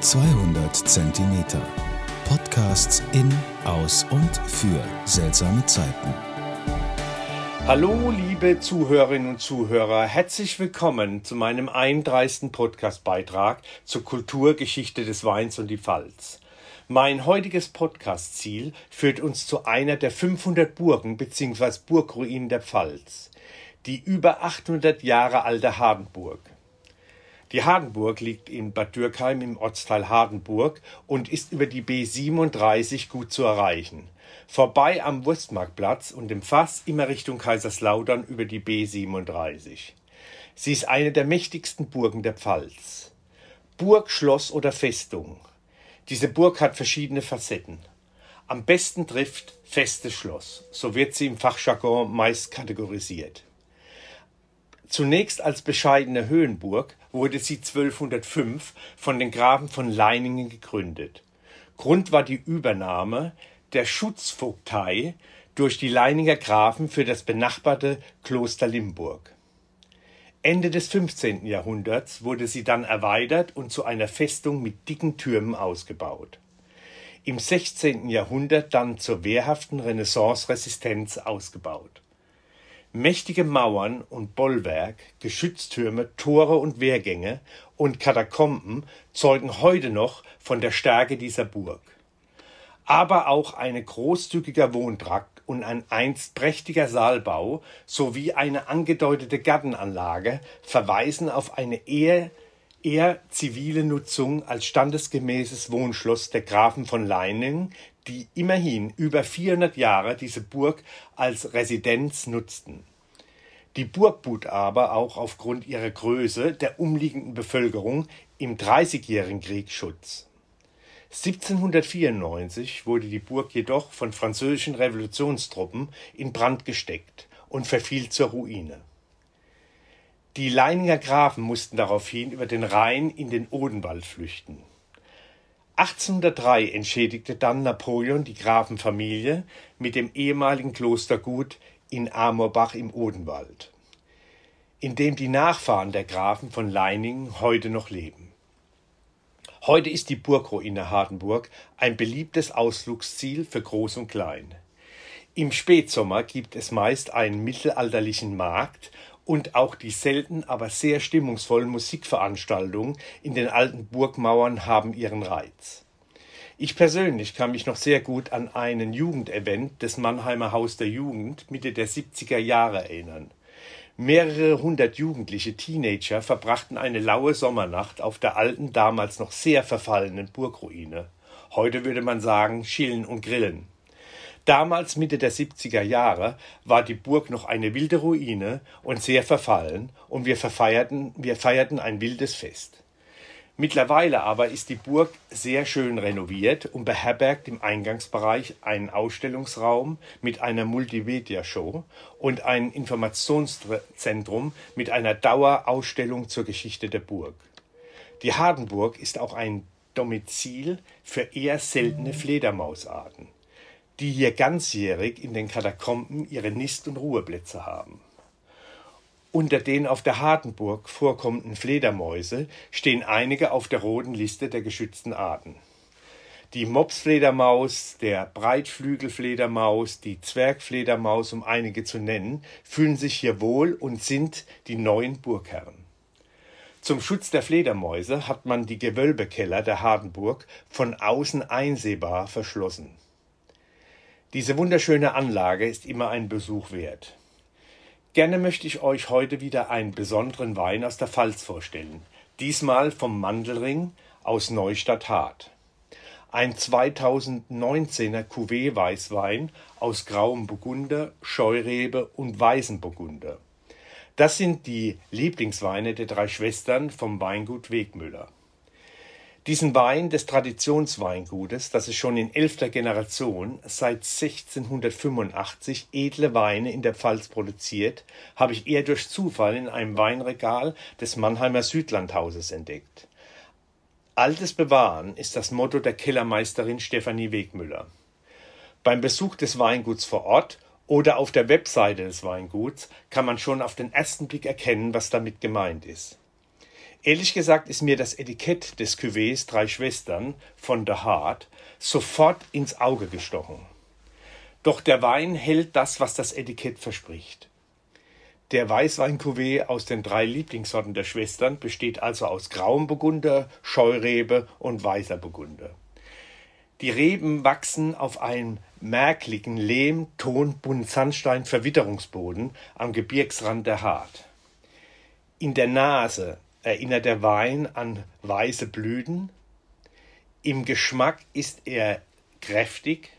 200 Zentimeter. Podcasts in, aus und für seltsame Zeiten. Hallo, liebe Zuhörerinnen und Zuhörer, herzlich willkommen zu meinem 31. Podcast-Beitrag zur Kulturgeschichte des Weins und die Pfalz. Mein heutiges Podcast-Ziel führt uns zu einer der 500 Burgen bzw. Burgruinen der Pfalz, die über 800 Jahre alte Hardenburg. Die Hardenburg liegt in Bad Dürkheim im Ortsteil Hardenburg und ist über die B37 gut zu erreichen. Vorbei am Wurstmarktplatz und im Fass immer Richtung Kaiserslautern über die B37. Sie ist eine der mächtigsten Burgen der Pfalz. Burg, Schloss oder Festung. Diese Burg hat verschiedene Facetten. Am besten trifft festes Schloss, so wird sie im Fachjargon meist kategorisiert. Zunächst als bescheidene Höhenburg wurde sie 1205 von den Grafen von Leiningen gegründet. Grund war die Übernahme der Schutzvogtei durch die Leininger Grafen für das benachbarte Kloster Limburg. Ende des 15. Jahrhunderts wurde sie dann erweitert und zu einer Festung mit dicken Türmen ausgebaut. Im 16. Jahrhundert dann zur wehrhaften Renaissance-Resistenz ausgebaut. Mächtige Mauern und Bollwerk, Geschütztürme, Tore und Wehrgänge und Katakomben zeugen heute noch von der Stärke dieser Burg. Aber auch ein großzügiger Wohntrakt und ein einst prächtiger Saalbau sowie eine angedeutete Gartenanlage verweisen auf eine eher, eher zivile Nutzung als standesgemäßes Wohnschloss der Grafen von Leiningen, die immerhin über 400 Jahre diese Burg als Residenz nutzten. Die Burg bot aber auch aufgrund ihrer Größe der umliegenden Bevölkerung im Dreißigjährigen Krieg Schutz. 1794 wurde die Burg jedoch von französischen Revolutionstruppen in Brand gesteckt und verfiel zur Ruine. Die Leininger Grafen mussten daraufhin über den Rhein in den Odenwald flüchten. 1803 entschädigte dann Napoleon die Grafenfamilie mit dem ehemaligen Klostergut in Amorbach im Odenwald, in dem die Nachfahren der Grafen von Leiningen heute noch leben. Heute ist die Burgruine Hardenburg ein beliebtes Ausflugsziel für Groß und Klein. Im Spätsommer gibt es meist einen mittelalterlichen Markt und auch die selten, aber sehr stimmungsvollen Musikveranstaltungen in den alten Burgmauern haben ihren Reiz. Ich persönlich kann mich noch sehr gut an einen Jugendevent des Mannheimer Haus der Jugend Mitte der 70er Jahre erinnern. Mehrere hundert jugendliche Teenager verbrachten eine laue Sommernacht auf der alten, damals noch sehr verfallenen Burgruine. Heute würde man sagen, chillen und grillen. Damals Mitte der 70er Jahre war die Burg noch eine wilde Ruine und sehr verfallen und wir verfeierten, wir feierten ein wildes Fest. Mittlerweile aber ist die Burg sehr schön renoviert und beherbergt im Eingangsbereich einen Ausstellungsraum mit einer Multimedia-Show und ein Informationszentrum mit einer Dauerausstellung zur Geschichte der Burg. Die Hardenburg ist auch ein Domizil für eher seltene Fledermausarten die hier ganzjährig in den Katakomben ihre Nist- und Ruheplätze haben. Unter den auf der Hartenburg vorkommenden Fledermäuse stehen einige auf der roten Liste der geschützten Arten. Die Mopsfledermaus, der Breitflügelfledermaus, die Zwergfledermaus, um einige zu nennen, fühlen sich hier wohl und sind die neuen Burgherren. Zum Schutz der Fledermäuse hat man die Gewölbekeller der Hardenburg von außen einsehbar verschlossen. Diese wunderschöne Anlage ist immer ein Besuch wert. Gerne möchte ich euch heute wieder einen besonderen Wein aus der Pfalz vorstellen. Diesmal vom Mandelring aus Neustadt Hart. Ein 2019er Cuvée Weißwein aus grauem Burgunder, Scheurebe und weißem Burgunder. Das sind die Lieblingsweine der drei Schwestern vom Weingut Wegmüller. Diesen Wein des Traditionsweingutes, das es schon in elfter Generation seit 1685 edle Weine in der Pfalz produziert, habe ich eher durch Zufall in einem Weinregal des Mannheimer Südlandhauses entdeckt. Altes Bewahren ist das Motto der Kellermeisterin Stefanie Wegmüller. Beim Besuch des Weinguts vor Ort oder auf der Webseite des Weinguts kann man schon auf den ersten Blick erkennen, was damit gemeint ist. Ehrlich gesagt ist mir das Etikett des Cuvées Drei Schwestern von The Heart sofort ins Auge gestochen. Doch der Wein hält das, was das Etikett verspricht. Der Weißwein-Cuvée aus den drei Lieblingssorten der Schwestern besteht also aus grauem Burgunder, Scheurebe und weißer Burgunder. Die Reben wachsen auf einem merklichen Lehm-, Ton-, Bunt-, Sandstein-, Verwitterungsboden am Gebirgsrand der Hart. In der Nase erinnert der Wein an weiße Blüten. Im Geschmack ist er kräftig.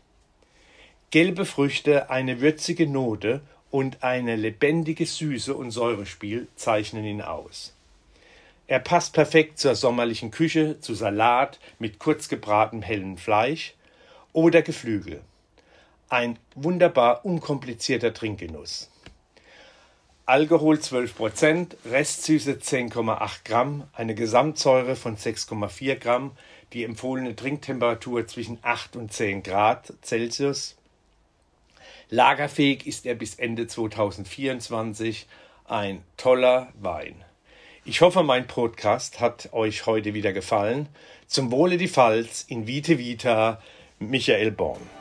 Gelbe Früchte, eine würzige Note und eine lebendige Süße und Säurespiel zeichnen ihn aus. Er passt perfekt zur sommerlichen Küche, zu Salat mit kurz gebratenem hellen Fleisch oder Geflügel. Ein wunderbar unkomplizierter Trinkgenuss. Alkohol 12%, Restsüße 10,8 Gramm, eine Gesamtsäure von 6,4 Gramm, die empfohlene Trinktemperatur zwischen 8 und 10 Grad Celsius. Lagerfähig ist er bis Ende 2024. Ein toller Wein. Ich hoffe, mein Podcast hat euch heute wieder gefallen. Zum Wohle die Pfalz in Vite Vita, Michael Born.